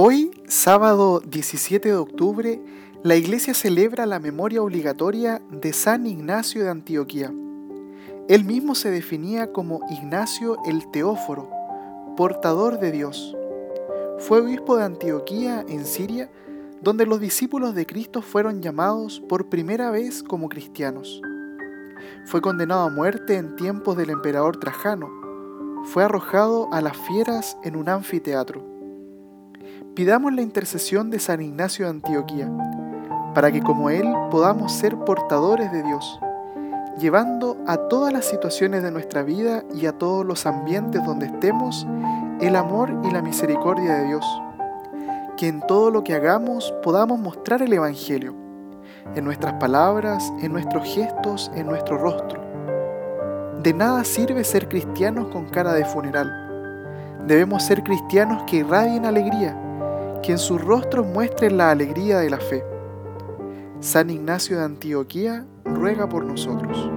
Hoy, sábado 17 de octubre, la Iglesia celebra la memoria obligatoria de San Ignacio de Antioquía. Él mismo se definía como Ignacio el Teóforo, portador de Dios. Fue obispo de Antioquía en Siria, donde los discípulos de Cristo fueron llamados por primera vez como cristianos. Fue condenado a muerte en tiempos del emperador Trajano. Fue arrojado a las fieras en un anfiteatro Pidamos la intercesión de San Ignacio de Antioquía, para que como Él podamos ser portadores de Dios, llevando a todas las situaciones de nuestra vida y a todos los ambientes donde estemos el amor y la misericordia de Dios. Que en todo lo que hagamos podamos mostrar el Evangelio, en nuestras palabras, en nuestros gestos, en nuestro rostro. De nada sirve ser cristianos con cara de funeral. Debemos ser cristianos que irradien alegría que en sus rostros muestren la alegría de la fe. San Ignacio de Antioquía ruega por nosotros.